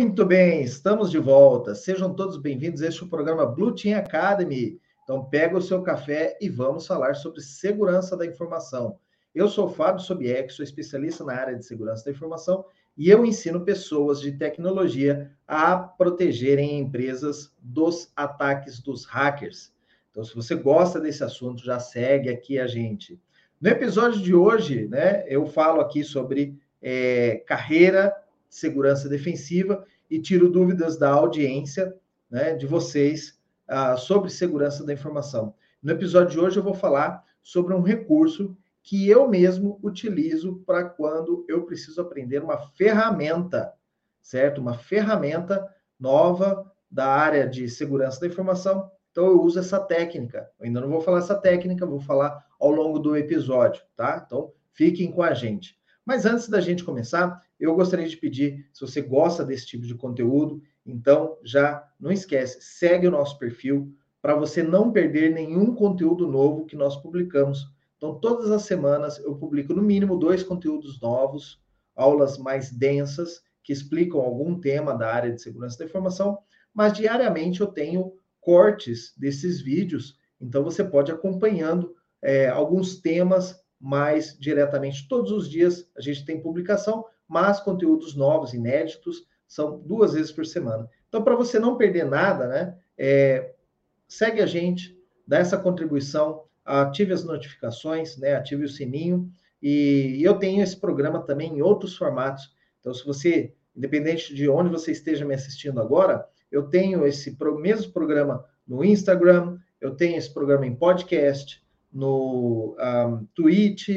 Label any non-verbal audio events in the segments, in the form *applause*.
Muito bem, estamos de volta. Sejam todos bem-vindos. Este é o programa Blue Team Academy. Então, pega o seu café e vamos falar sobre segurança da informação. Eu sou o Fábio Sobieck, sou especialista na área de segurança da informação e eu ensino pessoas de tecnologia a protegerem empresas dos ataques dos hackers. Então, se você gosta desse assunto, já segue aqui a gente. No episódio de hoje, né, eu falo aqui sobre é, carreira, segurança defensiva e tiro dúvidas da audiência, né, de vocês, uh, sobre segurança da informação. No episódio de hoje, eu vou falar sobre um recurso que eu mesmo utilizo para quando eu preciso aprender uma ferramenta, certo? Uma ferramenta nova da área de segurança da informação. Então eu uso essa técnica. Eu ainda não vou falar essa técnica, vou falar ao longo do episódio, tá? Então fiquem com a gente. Mas antes da gente começar, eu gostaria de pedir, se você gosta desse tipo de conteúdo, então já não esquece, segue o nosso perfil para você não perder nenhum conteúdo novo que nós publicamos. Então, todas as semanas eu publico no mínimo dois conteúdos novos, aulas mais densas, que explicam algum tema da área de segurança da informação, mas diariamente eu tenho cortes desses vídeos, então você pode acompanhando é, alguns temas mais diretamente. Todos os dias a gente tem publicação, mas conteúdos novos, inéditos, são duas vezes por semana. Então, para você não perder nada, né, é, segue a gente, dá essa contribuição ative as notificações, né? Ative o sininho. E eu tenho esse programa também em outros formatos. Então, se você, independente de onde você esteja me assistindo agora, eu tenho esse mesmo programa no Instagram, eu tenho esse programa em podcast, no um, Twitch,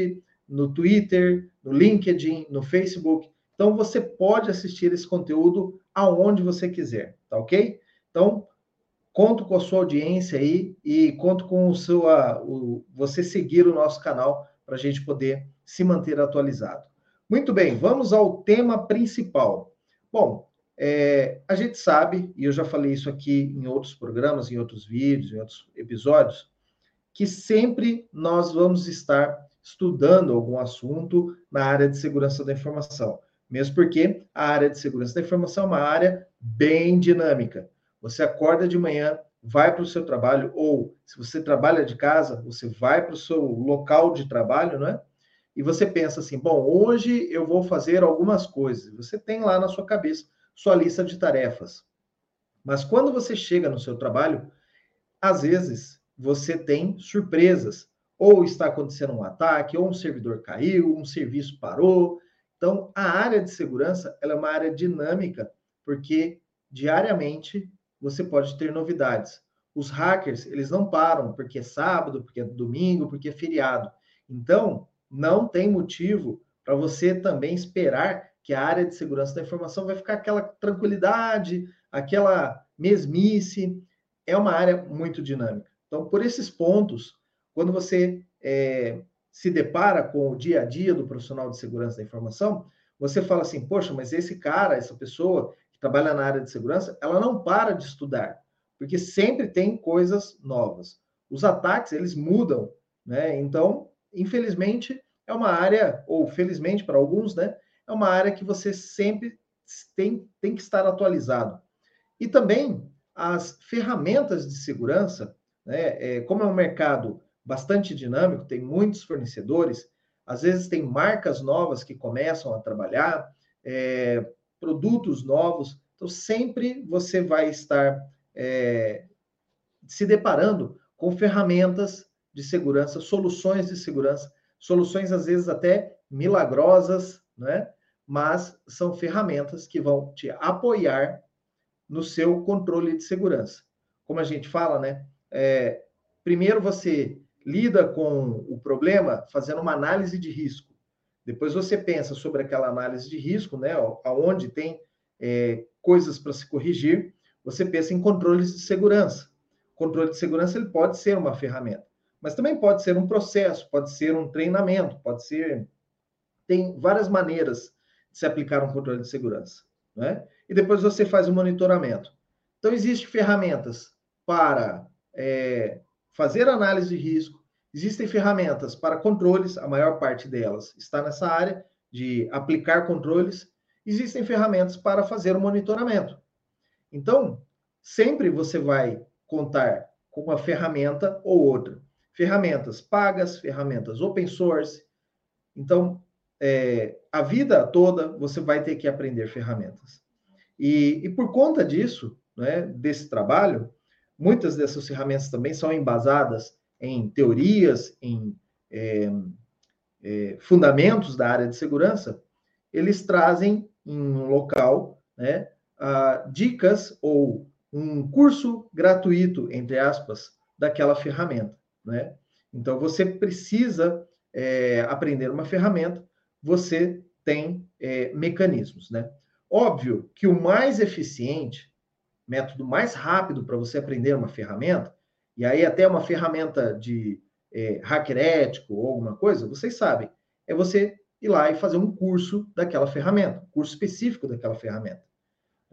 no Twitter, no LinkedIn, no Facebook. Então, você pode assistir esse conteúdo aonde você quiser, tá ok? Então, Conto com a sua audiência aí e conto com o seu, o, você seguir o nosso canal para a gente poder se manter atualizado. Muito bem, vamos ao tema principal. Bom, é, a gente sabe, e eu já falei isso aqui em outros programas, em outros vídeos, em outros episódios, que sempre nós vamos estar estudando algum assunto na área de segurança da informação. Mesmo porque a área de segurança da informação é uma área bem dinâmica. Você acorda de manhã, vai para o seu trabalho, ou se você trabalha de casa, você vai para o seu local de trabalho, não é? E você pensa assim: bom, hoje eu vou fazer algumas coisas. Você tem lá na sua cabeça sua lista de tarefas. Mas quando você chega no seu trabalho, às vezes você tem surpresas. Ou está acontecendo um ataque, ou um servidor caiu, um serviço parou. Então, a área de segurança é uma área dinâmica, porque diariamente você pode ter novidades. Os hackers, eles não param porque é sábado, porque é domingo, porque é feriado. Então, não tem motivo para você também esperar que a área de segurança da informação vai ficar aquela tranquilidade, aquela mesmice. É uma área muito dinâmica. Então, por esses pontos, quando você é, se depara com o dia a dia do profissional de segurança da informação, você fala assim: poxa, mas esse cara, essa pessoa, trabalha na área de segurança, ela não para de estudar, porque sempre tem coisas novas. Os ataques, eles mudam, né? Então, infelizmente, é uma área, ou felizmente para alguns, né? É uma área que você sempre tem, tem que estar atualizado. E também as ferramentas de segurança, né? É, como é um mercado bastante dinâmico, tem muitos fornecedores, às vezes tem marcas novas que começam a trabalhar, é, produtos novos. Então, sempre você vai estar é, se deparando com ferramentas de segurança, soluções de segurança, soluções às vezes até milagrosas, né? mas são ferramentas que vão te apoiar no seu controle de segurança. Como a gente fala, né? É, primeiro você lida com o problema fazendo uma análise de risco. Depois você pensa sobre aquela análise de risco, né? Aonde tem é, coisas para se corrigir, você pensa em controles de segurança. O controle de segurança ele pode ser uma ferramenta, mas também pode ser um processo, pode ser um treinamento, pode ser. Tem várias maneiras de se aplicar um controle de segurança. Né? E depois você faz o monitoramento. Então, existem ferramentas para é, fazer análise de risco, Existem ferramentas para controles, a maior parte delas está nessa área de aplicar controles. existem ferramentas para fazer o monitoramento. Então, sempre você vai contar com uma ferramenta ou outra. Ferramentas pagas, ferramentas open source. Então, é, a vida toda você vai ter que aprender ferramentas. E, e por conta disso, né, desse trabalho, muitas dessas ferramentas também são embasadas em teorias, em é, é, fundamentos da área de segurança, eles trazem em um local né, uh, dicas ou um curso gratuito, entre aspas, daquela ferramenta. Né? Então, você precisa é, aprender uma ferramenta, você tem é, mecanismos. Né? Óbvio que o mais eficiente, método mais rápido para você aprender uma ferramenta, e aí até uma ferramenta de é, hacker ético ou alguma coisa, vocês sabem, é você ir lá e fazer um curso daquela ferramenta, curso específico daquela ferramenta.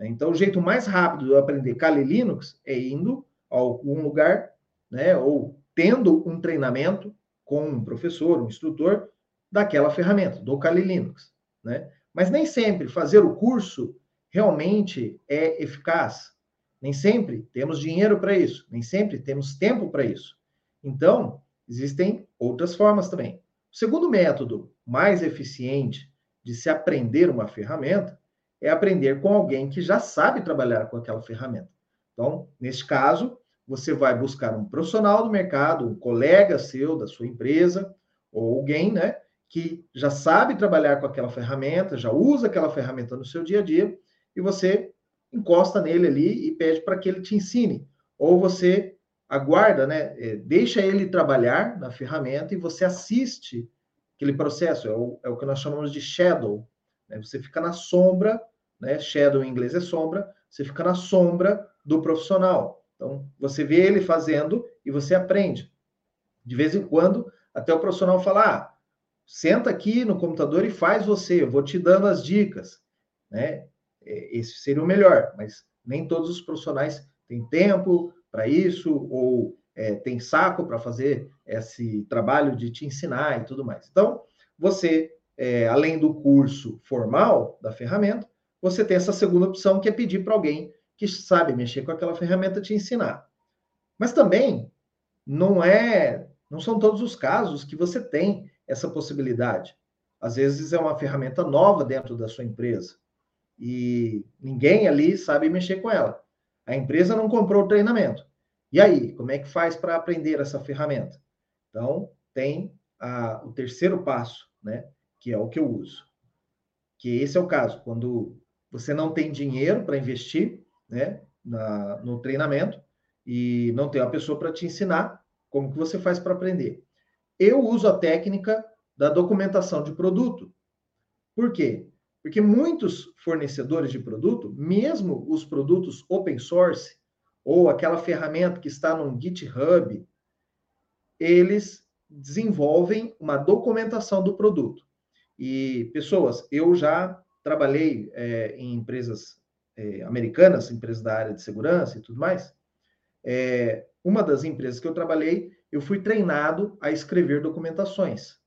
Então, o jeito mais rápido de eu aprender Kali Linux é indo a algum lugar, né, ou tendo um treinamento com um professor, um instrutor daquela ferramenta, do Kali Linux, né? Mas nem sempre fazer o curso realmente é eficaz. Nem sempre temos dinheiro para isso, nem sempre temos tempo para isso. Então, existem outras formas também. O segundo método mais eficiente de se aprender uma ferramenta é aprender com alguém que já sabe trabalhar com aquela ferramenta. Então, neste caso, você vai buscar um profissional do mercado, um colega seu da sua empresa, ou alguém, né, que já sabe trabalhar com aquela ferramenta, já usa aquela ferramenta no seu dia a dia, e você encosta nele ali e pede para que ele te ensine. Ou você aguarda, né, é, deixa ele trabalhar na ferramenta e você assiste aquele processo, é o, é o que nós chamamos de shadow. Né? Você fica na sombra né? Shadow em inglês é sombra, você fica na sombra do profissional. Então, você vê ele fazendo e você aprende. De vez em quando, até o profissional falar, ah, senta aqui no computador e faz você, eu vou te dando as dicas, né? É, esse seria o melhor, mas nem todos os profissionais têm tempo para isso ou é, tem saco para fazer esse trabalho de te ensinar e tudo mais. Então, você, é, além do curso formal da ferramenta, você tem essa segunda opção, que é pedir para alguém que sabe mexer com aquela ferramenta te ensinar. Mas também não é, não são todos os casos que você tem essa possibilidade. Às vezes é uma ferramenta nova dentro da sua empresa e ninguém ali sabe mexer com ela. A empresa não comprou o treinamento. E aí, como é que faz para aprender essa ferramenta? Então, tem a, o terceiro passo, né, que é o que eu uso. Que esse é o caso, quando você não tem dinheiro para investir né, na, no treinamento e não tem uma pessoa para te ensinar como que você faz para aprender. Eu uso a técnica da documentação de produto. Por quê? Porque muitos fornecedores de produto, mesmo os produtos open source, ou aquela ferramenta que está no GitHub, eles desenvolvem uma documentação do produto. E, pessoas, eu já trabalhei é, em empresas é, americanas, empresas da área de segurança e tudo mais. É, uma das empresas que eu trabalhei, eu fui treinado a escrever documentações.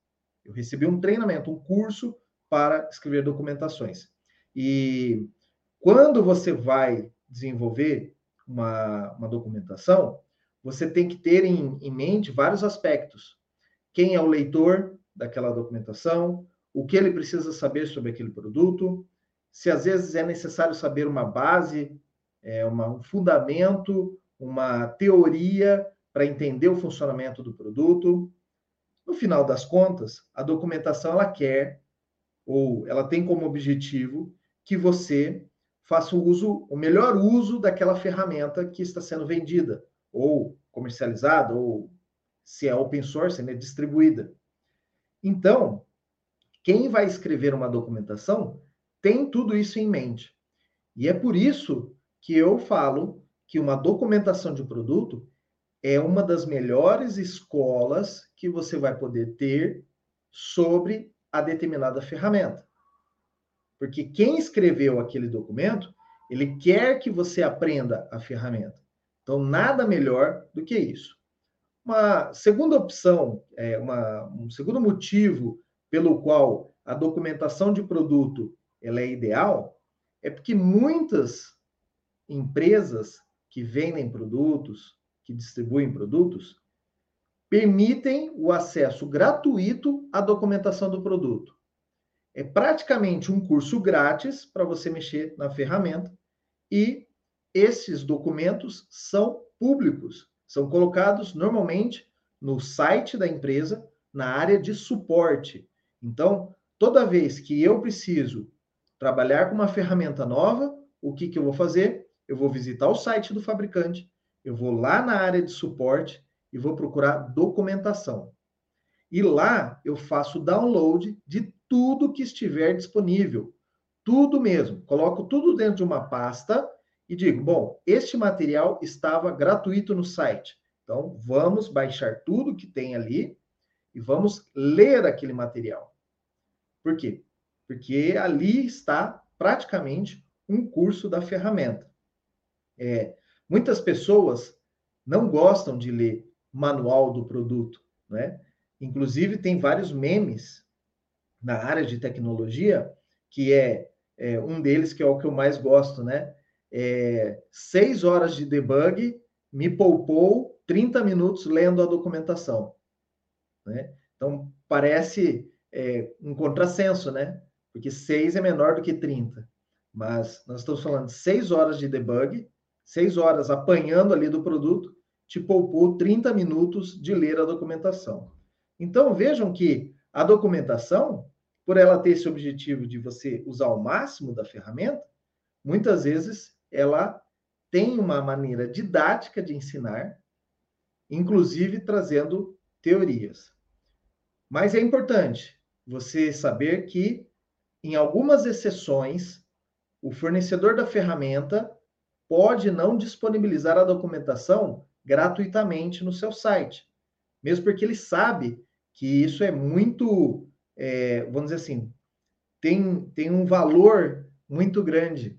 Eu recebi um treinamento, um curso para escrever documentações. E quando você vai desenvolver uma, uma documentação, você tem que ter em, em mente vários aspectos. Quem é o leitor daquela documentação, o que ele precisa saber sobre aquele produto, se às vezes é necessário saber uma base, é, uma, um fundamento, uma teoria para entender o funcionamento do produto. No final das contas, a documentação ela quer ou ela tem como objetivo que você faça o uso, o melhor uso daquela ferramenta que está sendo vendida ou comercializada ou se é open source, né, distribuída. Então, quem vai escrever uma documentação tem tudo isso em mente. E é por isso que eu falo que uma documentação de produto é uma das melhores escolas que você vai poder ter sobre a determinada ferramenta. Porque quem escreveu aquele documento, ele quer que você aprenda a ferramenta. Então, nada melhor do que isso. Uma segunda opção, é uma, um segundo motivo pelo qual a documentação de produto ela é ideal é porque muitas empresas que vendem produtos, que distribuem produtos, permitem o acesso gratuito à documentação do produto. É praticamente um curso grátis para você mexer na ferramenta e esses documentos são públicos, são colocados normalmente no site da empresa, na área de suporte. Então, toda vez que eu preciso trabalhar com uma ferramenta nova, o que, que eu vou fazer? Eu vou visitar o site do fabricante, eu vou lá na área de suporte e vou procurar documentação. E lá eu faço download de tudo que estiver disponível. Tudo mesmo. Coloco tudo dentro de uma pasta e digo: bom, este material estava gratuito no site. Então, vamos baixar tudo que tem ali e vamos ler aquele material. Por quê? Porque ali está praticamente um curso da ferramenta. É, muitas pessoas não gostam de ler manual do produto, né? Inclusive tem vários memes na área de tecnologia que é, é um deles que é o que eu mais gosto, né? É, seis horas de debug me poupou 30 minutos lendo a documentação. Né? Então, parece é, um contrassenso, né? Porque 6 é menor do que 30. Mas nós estamos falando de 6 horas de debug, 6 horas apanhando ali do produto, te poupou 30 minutos de ler a documentação. Então, vejam que a documentação, por ela ter esse objetivo de você usar o máximo da ferramenta, muitas vezes ela tem uma maneira didática de ensinar, inclusive trazendo teorias. Mas é importante você saber que, em algumas exceções, o fornecedor da ferramenta pode não disponibilizar a documentação gratuitamente no seu site, mesmo porque ele sabe que isso é muito, é, vamos dizer assim, tem, tem um valor muito grande.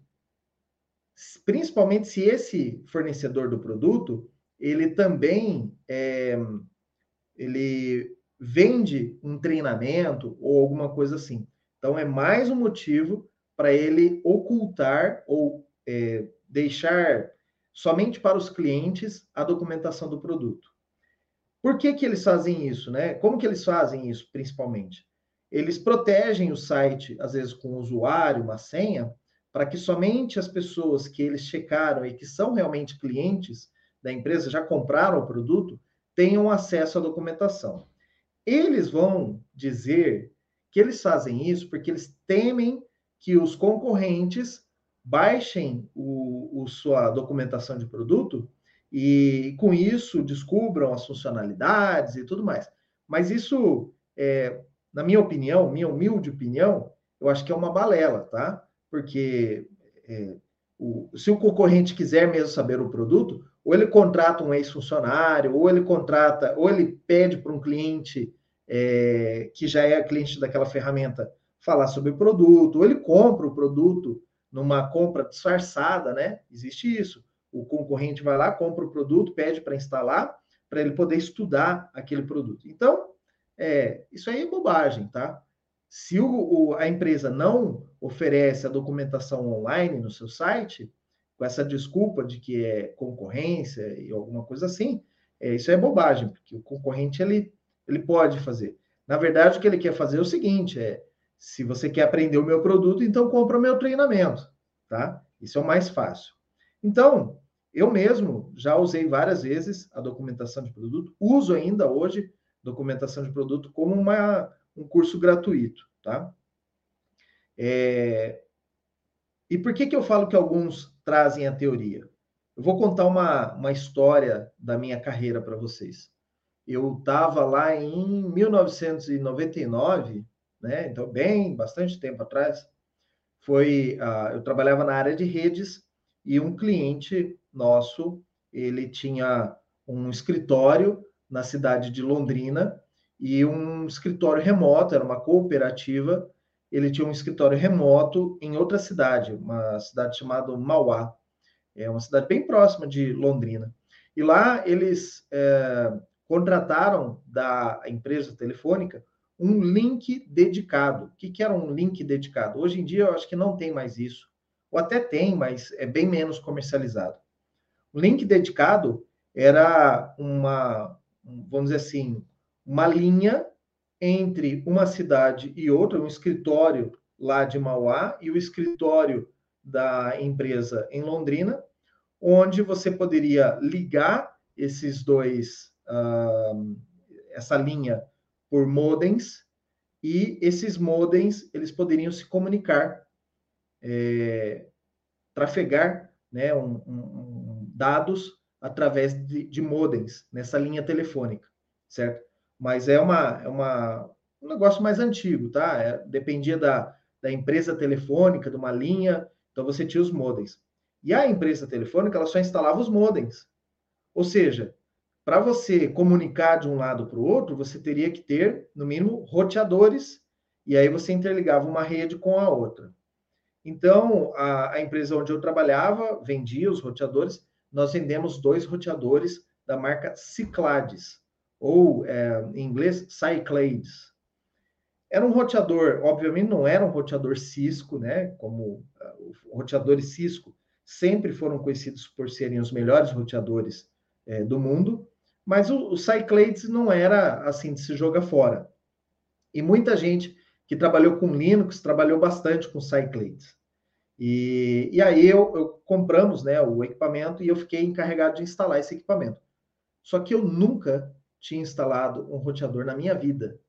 Principalmente se esse fornecedor do produto, ele também é, ele vende um treinamento ou alguma coisa assim. Então, é mais um motivo para ele ocultar ou é, deixar somente para os clientes a documentação do produto. Por que, que eles fazem isso, né? Como que eles fazem isso, principalmente? Eles protegem o site, às vezes com o usuário, uma senha, para que somente as pessoas que eles checaram e que são realmente clientes da empresa, já compraram o produto, tenham acesso à documentação. Eles vão dizer que eles fazem isso porque eles temem que os concorrentes baixem o, o sua documentação de produto e, com isso, descubram as funcionalidades e tudo mais. Mas isso, é, na minha opinião, minha humilde opinião, eu acho que é uma balela, tá? Porque é, o, se o concorrente quiser mesmo saber o produto, ou ele contrata um ex-funcionário, ou ele contrata, ou ele pede para um cliente é, que já é cliente daquela ferramenta falar sobre o produto, ou ele compra o produto numa compra disfarçada, né? Existe isso. O concorrente vai lá, compra o produto, pede para instalar, para ele poder estudar aquele produto. Então, é, isso aí é bobagem, tá? Se o, o, a empresa não oferece a documentação online no seu site, com essa desculpa de que é concorrência e alguma coisa assim, é, isso é bobagem, porque o concorrente ele, ele pode fazer. Na verdade, o que ele quer fazer é o seguinte: é se você quer aprender o meu produto, então compra o meu treinamento, tá? Isso é o mais fácil. Então, eu mesmo já usei várias vezes a documentação de produto, uso ainda hoje documentação de produto como uma, um curso gratuito, tá? É... E por que, que eu falo que alguns trazem a teoria. Eu vou contar uma, uma história da minha carreira para vocês. Eu estava lá em 1999, né? Então, bem, bastante tempo atrás. Foi, uh, eu trabalhava na área de redes e um cliente nosso, ele tinha um escritório na cidade de Londrina e um escritório remoto, era uma cooperativa ele tinha um escritório remoto em outra cidade, uma cidade chamada Mauá. É uma cidade bem próxima de Londrina. E lá eles é, contrataram da empresa telefônica um link dedicado. O que, que era um link dedicado? Hoje em dia eu acho que não tem mais isso. Ou até tem, mas é bem menos comercializado. O link dedicado era uma, vamos dizer assim, uma linha entre uma cidade e outra, um escritório lá de Mauá e o escritório da empresa em Londrina, onde você poderia ligar esses dois, uh, essa linha por modems, e esses modems eles poderiam se comunicar, é, trafegar né, um, um, dados através de, de modems nessa linha telefônica, certo? Mas é uma, é uma um negócio mais antigo, tá? É, dependia da, da empresa telefônica, de uma linha, então você tinha os modems. E a empresa telefônica, ela só instalava os modems. Ou seja, para você comunicar de um lado para o outro, você teria que ter, no mínimo, roteadores, e aí você interligava uma rede com a outra. Então, a, a empresa onde eu trabalhava vendia os roteadores, nós vendemos dois roteadores da marca Cyclades, ou é, em inglês, Cyclades. Era um roteador, obviamente não era um roteador Cisco, né? Como uh, roteadores Cisco sempre foram conhecidos por serem os melhores roteadores é, do mundo, mas o, o Cyclades não era assim de se jogar fora. E muita gente que trabalhou com Linux trabalhou bastante com Cyclades. E, e aí eu, eu, compramos né, o equipamento e eu fiquei encarregado de instalar esse equipamento. Só que eu nunca tinha instalado um roteador na minha vida.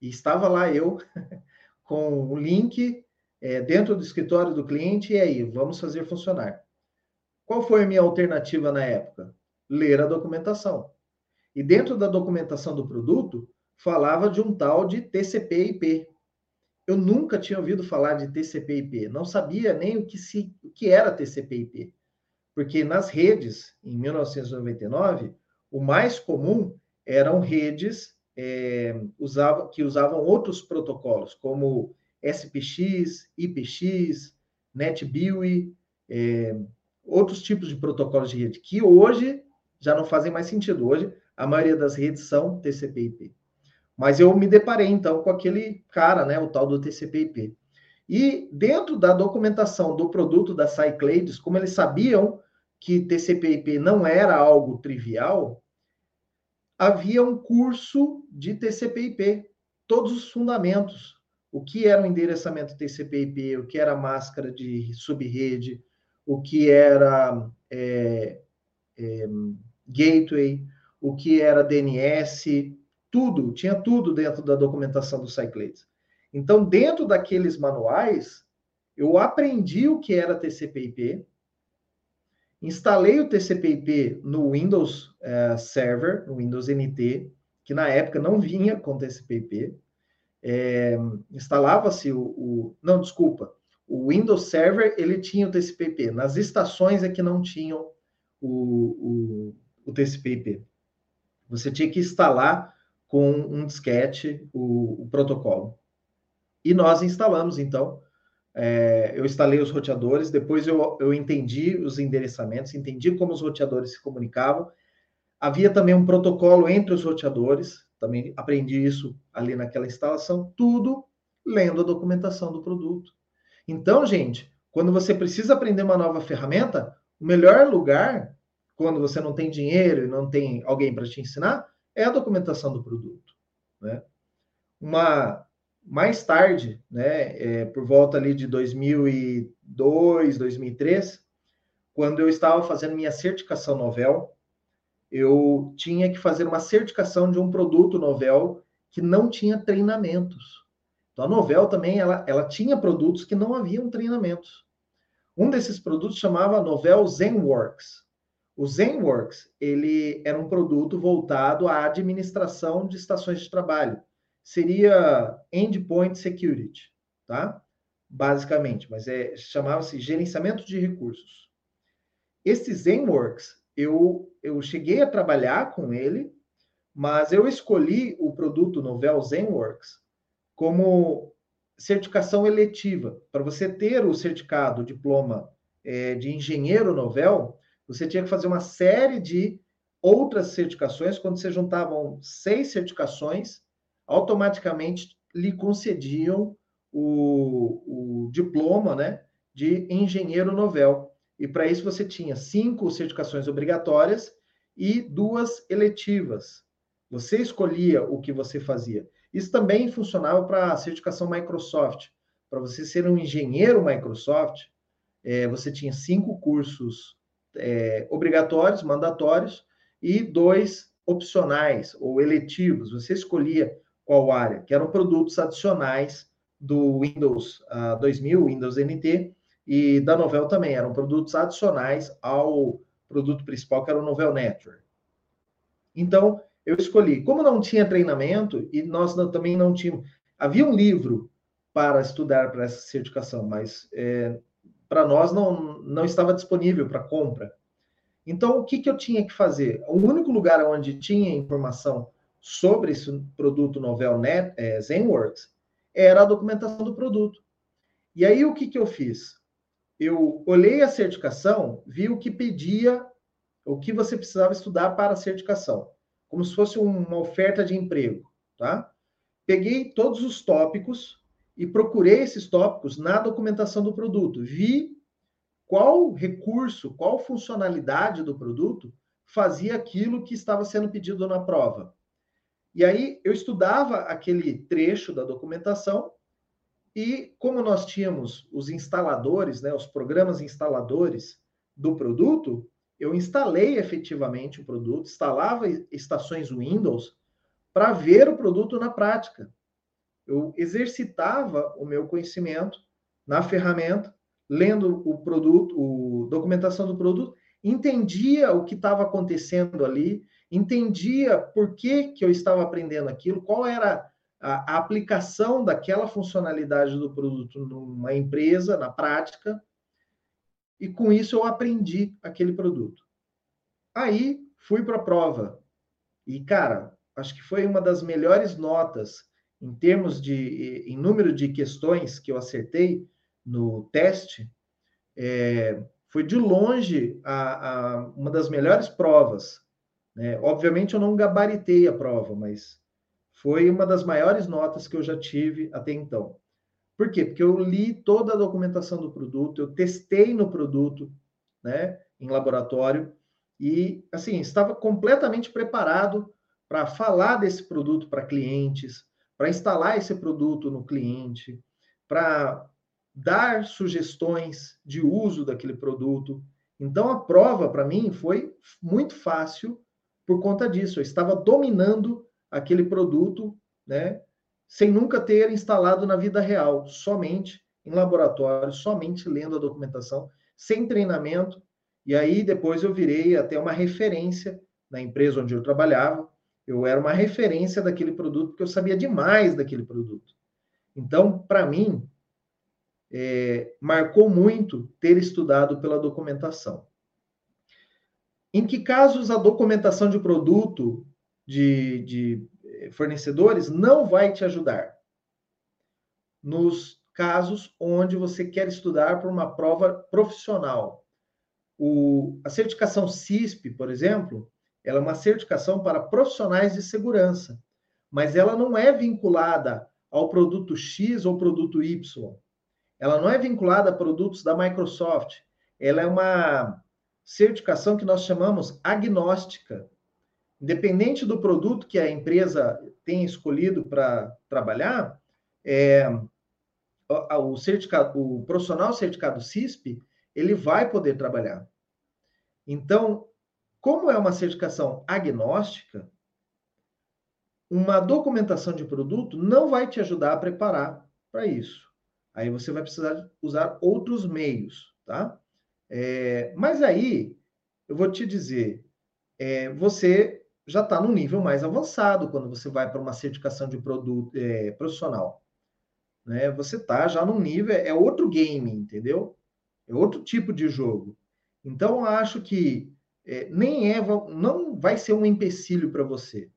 E estava lá eu *laughs* com o link é, dentro do escritório do cliente, e aí, vamos fazer funcionar. Qual foi a minha alternativa na época? Ler a documentação. E dentro da documentação do produto, falava de um tal de TCP/IP. Eu nunca tinha ouvido falar de TCP/IP, não sabia nem o que, se, o que era TCP/IP. Porque nas redes, em 1999, o mais comum eram redes é, que usavam outros protocolos, como SPX, IPX, NetBEUI, é, outros tipos de protocolos de rede, que hoje já não fazem mais sentido. Hoje, a maioria das redes são TCP/IP. Mas eu me deparei então com aquele cara, né, o tal do TCP/IP. E dentro da documentação do produto da Cyclades, como eles sabiam que TCP/IP não era algo trivial, havia um curso de TCP/IP, todos os fundamentos, o que era o endereçamento TCP/IP, o que era máscara de subrede, o que era é, é, gateway, o que era DNS, tudo, tinha tudo dentro da documentação do Cyclades. Então, dentro daqueles manuais, eu aprendi o que era TCP/IP, instalei o TCP/IP no Windows uh, Server, no Windows NT, que na época não vinha com TCP/IP. É, instalava-se o, o, não, desculpa, o Windows Server ele tinha o TCP/IP. Nas estações é que não tinham o, o o TCP/IP. Você tinha que instalar com um disquete o, o protocolo. E nós instalamos, então. É, eu instalei os roteadores, depois eu, eu entendi os endereçamentos, entendi como os roteadores se comunicavam. Havia também um protocolo entre os roteadores, também aprendi isso ali naquela instalação, tudo lendo a documentação do produto. Então, gente, quando você precisa aprender uma nova ferramenta, o melhor lugar quando você não tem dinheiro e não tem alguém para te ensinar, é a documentação do produto. Né? Uma, mais tarde, né, é, por volta ali de 2002, 2003, quando eu estava fazendo minha certificação novel, eu tinha que fazer uma certificação de um produto novel que não tinha treinamentos. Então, a novel também, ela, ela tinha produtos que não haviam treinamentos. Um desses produtos chamava Novel ZenWorks. O ZenWorks, ele era um produto voltado à administração de estações de trabalho. Seria Endpoint Security, tá? Basicamente, mas é chamava-se gerenciamento de recursos. Esse ZenWorks, eu, eu cheguei a trabalhar com ele, mas eu escolhi o produto Novel ZenWorks como certificação eletiva. Para você ter o certificado, o diploma é, de engenheiro Novel, você tinha que fazer uma série de outras certificações, quando você juntavam seis certificações, automaticamente lhe concediam o, o diploma né, de engenheiro novel. E para isso você tinha cinco certificações obrigatórias e duas eletivas. Você escolhia o que você fazia. Isso também funcionava para a certificação Microsoft. Para você ser um engenheiro Microsoft, é, você tinha cinco cursos é, obrigatórios, mandatórios, e dois opcionais ou eletivos. Você escolhia qual área, que eram produtos adicionais do Windows uh, 2000, Windows NT, e da Novell também, eram produtos adicionais ao produto principal, que era o Novell Network. Então, eu escolhi. Como não tinha treinamento, e nós não, também não tínhamos. Havia um livro para estudar para essa certificação, mas é, para nós não, não estava disponível para compra. Então, o que, que eu tinha que fazer? O único lugar onde tinha informação sobre esse produto Novell Net, é, ZenWorks era a documentação do produto. E aí, o que, que eu fiz? Eu olhei a certificação, vi o que pedia, o que você precisava estudar para a certificação, como se fosse uma oferta de emprego, tá? Peguei todos os tópicos e procurei esses tópicos na documentação do produto. Vi qual recurso, qual funcionalidade do produto fazia aquilo que estava sendo pedido na prova. E aí eu estudava aquele trecho da documentação e como nós tínhamos os instaladores, né, os programas instaladores do produto, eu instalei efetivamente o produto, instalava estações Windows para ver o produto na prática. Eu exercitava o meu conhecimento na ferramenta, lendo o produto, a documentação do produto, entendia o que estava acontecendo ali, entendia por que, que eu estava aprendendo aquilo, qual era a, a aplicação daquela funcionalidade do produto numa empresa, na prática, e com isso eu aprendi aquele produto. Aí fui para a prova. E, cara, acho que foi uma das melhores notas em termos de em número de questões que eu acertei no teste. É, foi de longe a, a, uma das melhores provas. Né? Obviamente eu não gabaritei a prova, mas foi uma das maiores notas que eu já tive até então. Por quê? Porque eu li toda a documentação do produto, eu testei no produto, né, em laboratório, e, assim, estava completamente preparado para falar desse produto para clientes, para instalar esse produto no cliente, para dar sugestões de uso daquele produto. Então, a prova, para mim, foi muito fácil por conta disso. Eu estava dominando aquele produto, né, sem nunca ter instalado na vida real, somente em laboratório, somente lendo a documentação, sem treinamento. E aí depois eu virei até uma referência na empresa onde eu trabalhava. Eu era uma referência daquele produto porque eu sabia demais daquele produto. Então, para mim, é, marcou muito ter estudado pela documentação. Em que casos a documentação de produto de, de eh, fornecedores não vai te ajudar. Nos casos onde você quer estudar para uma prova profissional. O, a certificação CISP, por exemplo, ela é uma certificação para profissionais de segurança, mas ela não é vinculada ao produto X ou produto Y. Ela não é vinculada a produtos da Microsoft. Ela é uma certificação que nós chamamos agnóstica. Independente do produto que a empresa tem escolhido para trabalhar, é, o, certificado, o profissional certificado CISP, ele vai poder trabalhar. Então, como é uma certificação agnóstica, uma documentação de produto não vai te ajudar a preparar para isso. Aí você vai precisar usar outros meios, tá? É, mas aí, eu vou te dizer, é, você já está num nível mais avançado quando você vai para uma certificação de produto é, profissional. Né? Você está já num nível, é outro game, entendeu? É outro tipo de jogo. Então, eu acho que é, nem é, não vai ser um empecilho para você.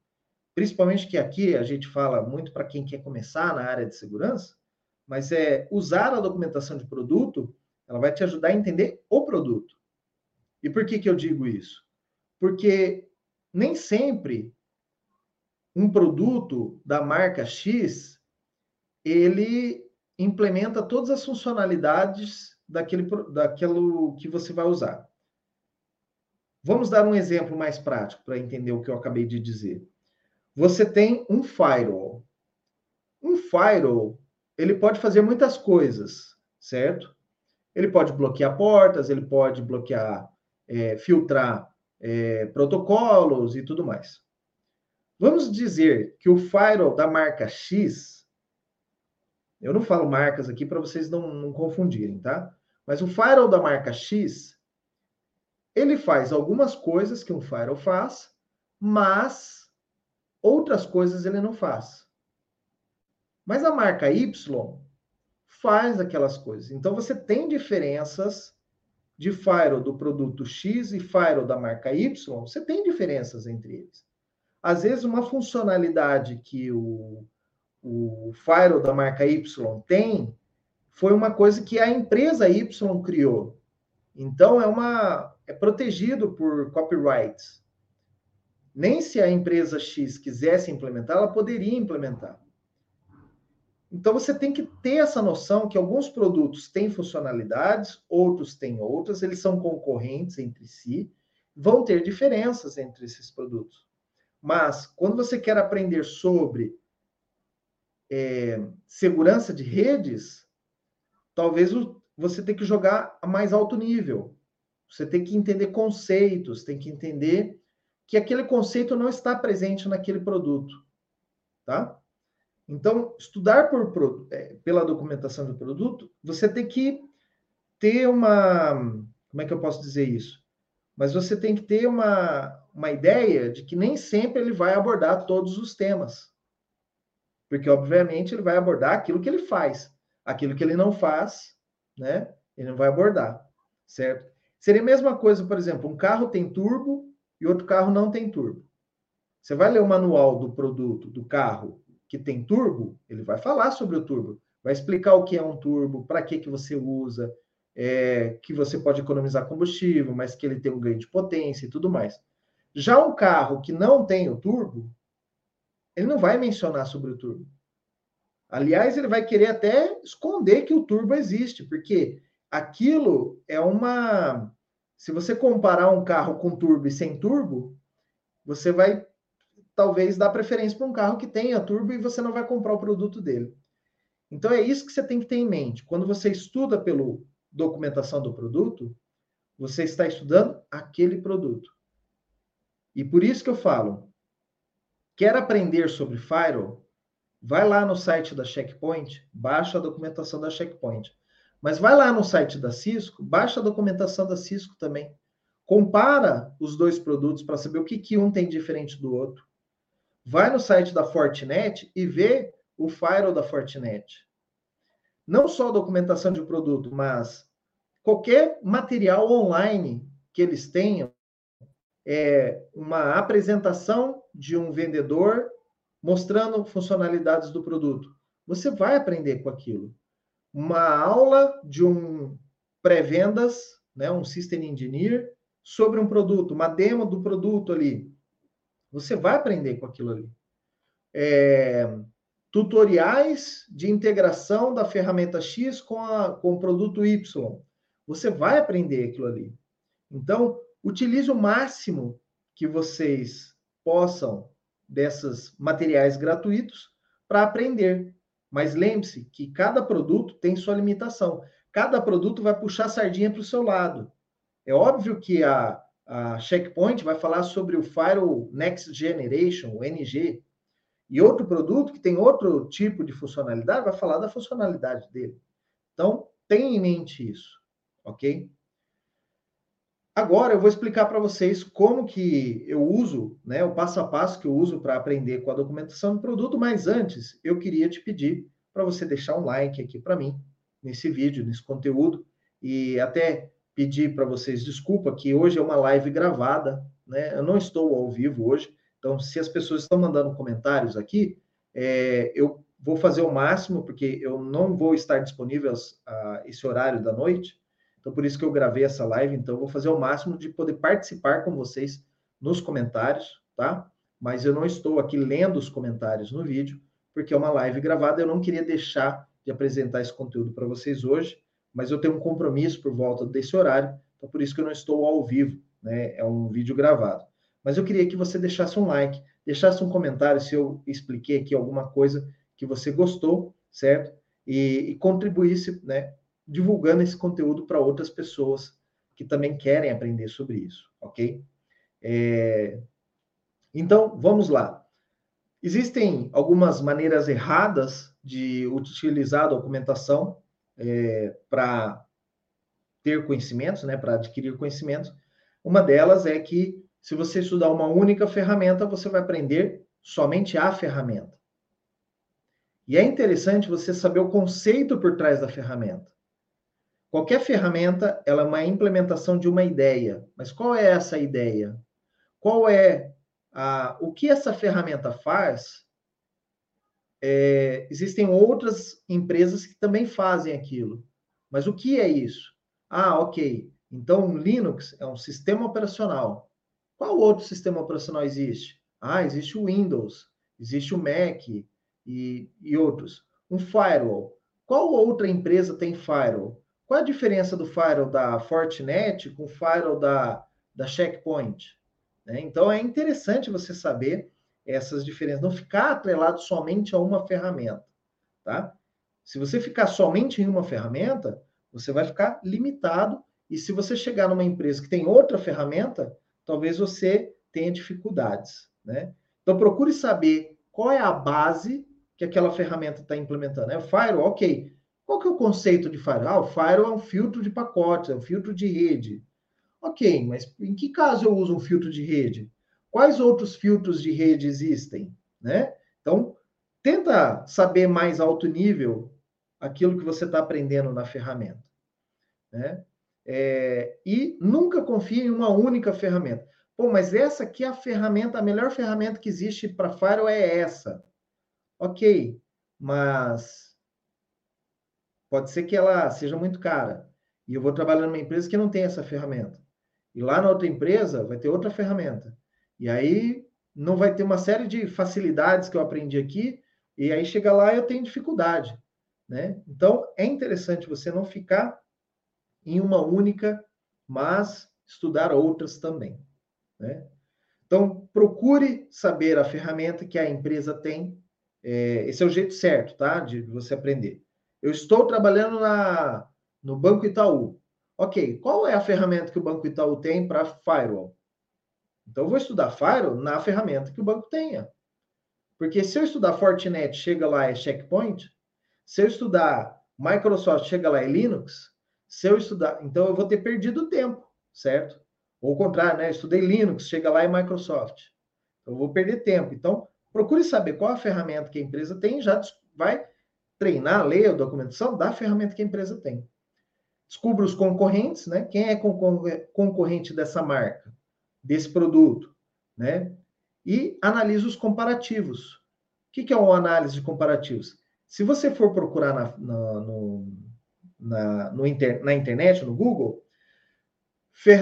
Principalmente que aqui a gente fala muito para quem quer começar na área de segurança, mas é usar a documentação de produto, ela vai te ajudar a entender o produto. E por que, que eu digo isso? Porque nem sempre um produto da marca X, ele implementa todas as funcionalidades daquele, daquilo que você vai usar. Vamos dar um exemplo mais prático para entender o que eu acabei de dizer. Você tem um firewall. Um firewall, ele pode fazer muitas coisas, certo? Ele pode bloquear portas, ele pode bloquear, é, filtrar é, protocolos e tudo mais. Vamos dizer que o firewall da marca X, eu não falo marcas aqui para vocês não, não confundirem, tá? Mas o firewall da marca X, ele faz algumas coisas que um firewall faz, mas outras coisas ele não faz. Mas a marca Y faz aquelas coisas. Então você tem diferenças de firewall do produto X e firewall da marca Y, você tem diferenças entre eles. Às vezes uma funcionalidade que o, o firewall da marca Y tem foi uma coisa que a empresa Y criou. Então é uma é protegido por copyrights. Nem se a empresa X quisesse implementar, ela poderia implementar. Então você tem que ter essa noção que alguns produtos têm funcionalidades, outros têm outras, eles são concorrentes entre si, vão ter diferenças entre esses produtos. Mas quando você quer aprender sobre é, segurança de redes, talvez você tenha que jogar a mais alto nível. Você tem que entender conceitos, tem que entender que aquele conceito não está presente naquele produto, tá? Então, estudar por, é, pela documentação do produto, você tem que ter uma. Como é que eu posso dizer isso? Mas você tem que ter uma, uma ideia de que nem sempre ele vai abordar todos os temas. Porque, obviamente, ele vai abordar aquilo que ele faz. Aquilo que ele não faz, né? Ele não vai abordar, certo? Seria a mesma coisa, por exemplo, um carro tem turbo e outro carro não tem turbo. Você vai ler o manual do produto, do carro, que tem turbo, ele vai falar sobre o turbo, vai explicar o que é um turbo, para que, que você usa, é, que você pode economizar combustível, mas que ele tem um ganho de potência e tudo mais. Já um carro que não tem o turbo, ele não vai mencionar sobre o turbo. Aliás, ele vai querer até esconder que o turbo existe, porque aquilo é uma. Se você comparar um carro com turbo e sem turbo, você vai talvez dá preferência para um carro que tenha turbo e você não vai comprar o produto dele. Então é isso que você tem que ter em mente. Quando você estuda pela documentação do produto, você está estudando aquele produto. E por isso que eu falo, quer aprender sobre Firewall? Vai lá no site da Checkpoint, baixa a documentação da Checkpoint. Mas vai lá no site da Cisco, baixa a documentação da Cisco também. Compara os dois produtos para saber o que, que um tem diferente do outro. Vai no site da Fortinet e vê o firewall da Fortinet. Não só a documentação de produto, mas qualquer material online que eles tenham, é uma apresentação de um vendedor mostrando funcionalidades do produto. Você vai aprender com aquilo. Uma aula de um pré-vendas, né, um system engineer, sobre um produto, uma demo do produto ali. Você vai aprender com aquilo ali. É, tutoriais de integração da ferramenta X com, a, com o produto Y. Você vai aprender aquilo ali. Então, utilize o máximo que vocês possam desses materiais gratuitos para aprender. Mas lembre-se que cada produto tem sua limitação. Cada produto vai puxar a sardinha para o seu lado. É óbvio que a, a Checkpoint vai falar sobre o Firewall Next Generation, o NG, e outro produto que tem outro tipo de funcionalidade vai falar da funcionalidade dele. Então, tenha em mente isso, ok? Agora eu vou explicar para vocês como que eu uso, né, o passo a passo que eu uso para aprender com a documentação do produto, mas antes eu queria te pedir para você deixar um like aqui para mim nesse vídeo, nesse conteúdo e até pedir para vocês desculpa que hoje é uma live gravada, né? Eu não estou ao vivo hoje, então se as pessoas estão mandando comentários aqui, é, eu vou fazer o máximo porque eu não vou estar disponível a esse horário da noite, então por isso que eu gravei essa live. Então vou fazer o máximo de poder participar com vocês nos comentários, tá? mas eu não estou aqui lendo os comentários no vídeo, porque é uma live gravada, eu não queria deixar de apresentar esse conteúdo para vocês hoje, mas eu tenho um compromisso por volta desse horário, então por isso que eu não estou ao vivo, né? É um vídeo gravado. Mas eu queria que você deixasse um like, deixasse um comentário se eu expliquei aqui alguma coisa que você gostou, certo? E, e contribuísse, né? Divulgando esse conteúdo para outras pessoas que também querem aprender sobre isso, ok? É... Então, vamos lá. Existem algumas maneiras erradas de utilizar a documentação é, para ter conhecimentos, né, para adquirir conhecimentos. Uma delas é que se você estudar uma única ferramenta, você vai aprender somente a ferramenta. E é interessante você saber o conceito por trás da ferramenta. Qualquer ferramenta, ela é uma implementação de uma ideia. Mas qual é essa ideia? Qual é a, o que essa ferramenta faz? É, existem outras empresas que também fazem aquilo. Mas o que é isso? Ah, ok. Então, o Linux é um sistema operacional. Qual outro sistema operacional existe? Ah, existe o Windows, existe o Mac e, e outros. Um firewall. Qual outra empresa tem firewall? Qual a diferença do firewall da Fortinet com o firewall da, da Checkpoint? Né? Então é interessante você saber essas diferenças, não ficar atrelado somente a uma ferramenta, tá? Se você ficar somente em uma ferramenta, você vai ficar limitado e se você chegar numa empresa que tem outra ferramenta, talvez você tenha dificuldades, né? Então procure saber qual é a base que aquela ferramenta está implementando. É o firewall, ok. Qual que é o conceito de firewall? Ah, o firewall é um filtro de pacotes, é um filtro de rede. Ok, mas em que caso eu uso um filtro de rede? Quais outros filtros de rede existem? Né? Então, tenta saber mais alto nível aquilo que você está aprendendo na ferramenta. Né? É, e nunca confie em uma única ferramenta. Pô, mas essa aqui é a ferramenta, a melhor ferramenta que existe para Firewall é essa. Ok, mas Pode ser que ela seja muito cara. E eu vou trabalhar numa empresa que não tem essa ferramenta. E lá na outra empresa vai ter outra ferramenta. E aí não vai ter uma série de facilidades que eu aprendi aqui, e aí chega lá eu tenho dificuldade. Né? Então é interessante você não ficar em uma única, mas estudar outras também. Né? Então procure saber a ferramenta que a empresa tem. É, esse é o jeito certo, tá? De você aprender. Eu estou trabalhando na, no Banco Itaú. Ok, qual é a ferramenta que o Banco Itaú tem para firewall? Então, eu vou estudar firewall na ferramenta que o banco tenha. Porque se eu estudar Fortinet, chega lá é Checkpoint. Se eu estudar Microsoft, chega lá é Linux. Se eu estudar, então eu vou ter perdido tempo, certo? Ou o contrário, né? Eu estudei Linux, chega lá é Microsoft. Então, eu vou perder tempo. Então, procure saber qual a ferramenta que a empresa tem, já vai treinar, ler a documentação da ferramenta que a empresa tem. Descubra os concorrentes, né? Quem é concorrente dessa marca, desse produto, né? E analise os comparativos. O que é uma análise de comparativos? Se você for procurar na, na, no, na, no inter, na internet, no Google,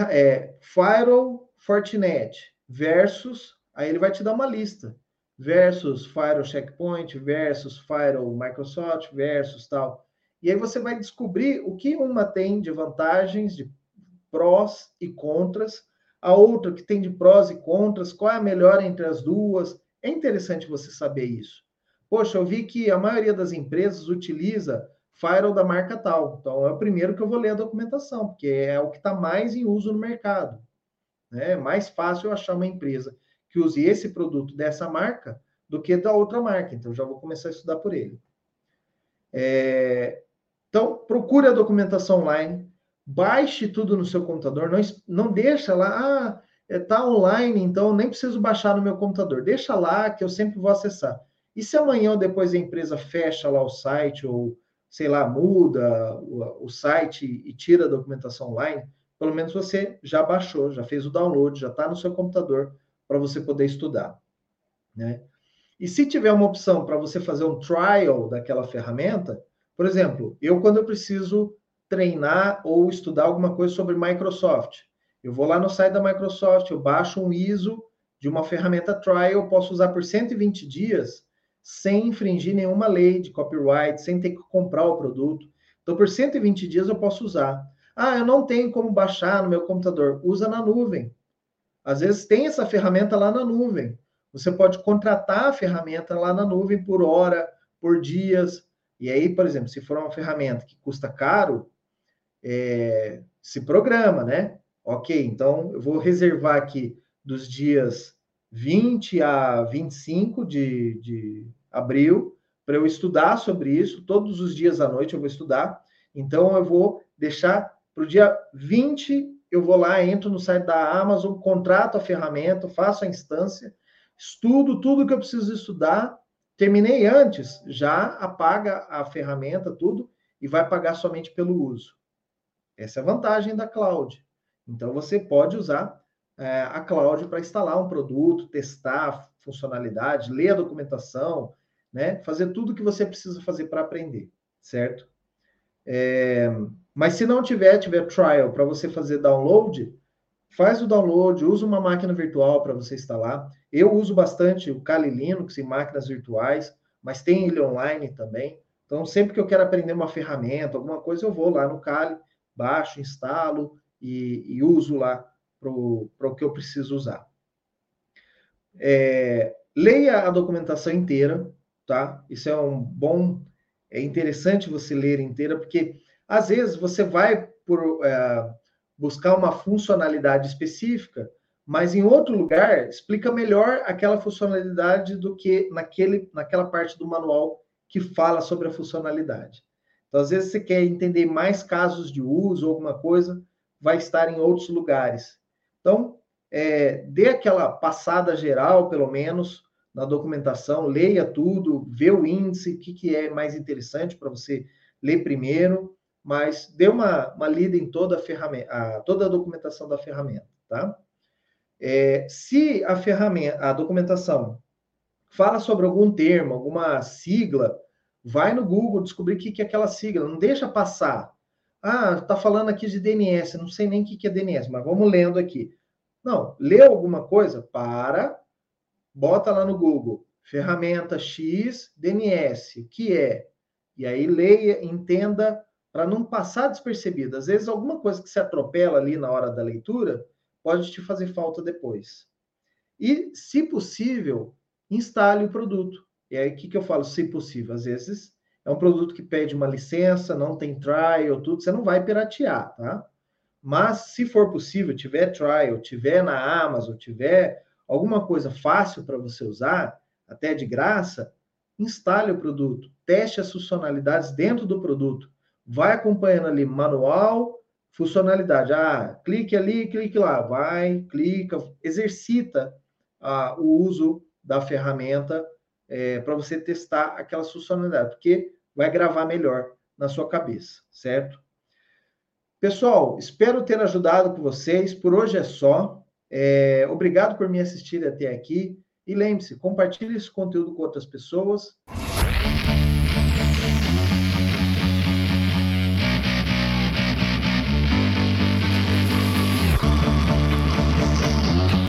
é, Firewall Fortinet versus, aí ele vai te dar uma lista versus Firewall Checkpoint, versus Firewall Microsoft, versus tal. E aí você vai descobrir o que uma tem de vantagens, de prós e contras, a outra que tem de prós e contras, qual é a melhor entre as duas. É interessante você saber isso. Poxa, eu vi que a maioria das empresas utiliza firewall da marca tal. Então, é o primeiro que eu vou ler a documentação, porque é o que está mais em uso no mercado. Né? É mais fácil eu achar uma empresa que use esse produto dessa marca do que da outra marca. Então, já vou começar a estudar por ele. É... Então, procure a documentação online, baixe tudo no seu computador, não, não deixa lá, ah, está é, online, então nem preciso baixar no meu computador. Deixa lá que eu sempre vou acessar. E se amanhã ou depois a empresa fecha lá o site, ou sei lá, muda o, o site e tira a documentação online, pelo menos você já baixou, já fez o download, já está no seu computador, para você poder estudar, né? E se tiver uma opção para você fazer um trial daquela ferramenta, por exemplo, eu quando eu preciso treinar ou estudar alguma coisa sobre Microsoft, eu vou lá no site da Microsoft, eu baixo um ISO de uma ferramenta trial, posso usar por 120 dias sem infringir nenhuma lei de copyright, sem ter que comprar o produto. Então, por 120 dias eu posso usar. Ah, eu não tenho como baixar no meu computador. Usa na nuvem. Às vezes tem essa ferramenta lá na nuvem. Você pode contratar a ferramenta lá na nuvem por hora, por dias. E aí, por exemplo, se for uma ferramenta que custa caro, é, se programa, né? Ok, então eu vou reservar aqui dos dias 20 a 25 de, de abril para eu estudar sobre isso. Todos os dias à noite eu vou estudar. Então eu vou deixar para o dia 20, eu vou lá, entro no site da Amazon, contrato a ferramenta, faço a instância, estudo tudo que eu preciso estudar. Terminei antes, já apaga a ferramenta, tudo, e vai pagar somente pelo uso. Essa é a vantagem da cloud. Então, você pode usar é, a cloud para instalar um produto, testar funcionalidade, ler a documentação, né? fazer tudo o que você precisa fazer para aprender, certo? É, mas se não tiver, tiver trial para você fazer download, faz o download, usa uma máquina virtual para você instalar. Eu uso bastante o Kali Linux em máquinas virtuais, mas tem ele online também. Então, sempre que eu quero aprender uma ferramenta, alguma coisa, eu vou lá no Kali, baixo, instalo e, e uso lá para o que eu preciso usar. É, leia a documentação inteira, tá? Isso é um bom, é interessante você ler inteira, porque às vezes você vai por é, buscar uma funcionalidade específica, mas em outro lugar explica melhor aquela funcionalidade do que naquele, naquela parte do manual que fala sobre a funcionalidade. Então, às vezes você quer entender mais casos de uso ou alguma coisa, vai estar em outros lugares. Então, é, dê aquela passada geral, pelo menos, na documentação, leia tudo, vê o índice, o que, que é mais interessante para você ler primeiro, mas dê uma, uma lida em toda a ferramenta, a, toda a documentação da ferramenta, tá? É, se a ferramenta, a documentação fala sobre algum termo, alguma sigla, vai no Google descobrir o que, que é aquela sigla, não deixa passar. Ah, tá falando aqui de DNS, não sei nem o que, que é DNS, mas vamos lendo aqui. Não, lê alguma coisa, para, bota lá no Google, ferramenta X DNS, o que é? E aí leia, entenda, para não passar despercebido. Às vezes, alguma coisa que se atropela ali na hora da leitura pode te fazer falta depois. E, se possível, instale o produto. E aí, o que, que eu falo, se possível? Às vezes, é um produto que pede uma licença, não tem trial, tudo, você não vai piratear, tá? Mas, se for possível, tiver trial, tiver na Amazon, tiver alguma coisa fácil para você usar, até de graça, instale o produto, teste as funcionalidades dentro do produto, vai acompanhando ali manual, funcionalidade. Ah, clique ali, clique lá, vai, clica, exercita ah, o uso da ferramenta é, para você testar aquela funcionalidade, porque vai gravar melhor na sua cabeça, certo? Pessoal, espero ter ajudado com vocês. Por hoje é só. É, obrigado por me assistir até aqui. E lembre-se, compartilhe esse conteúdo com outras pessoas.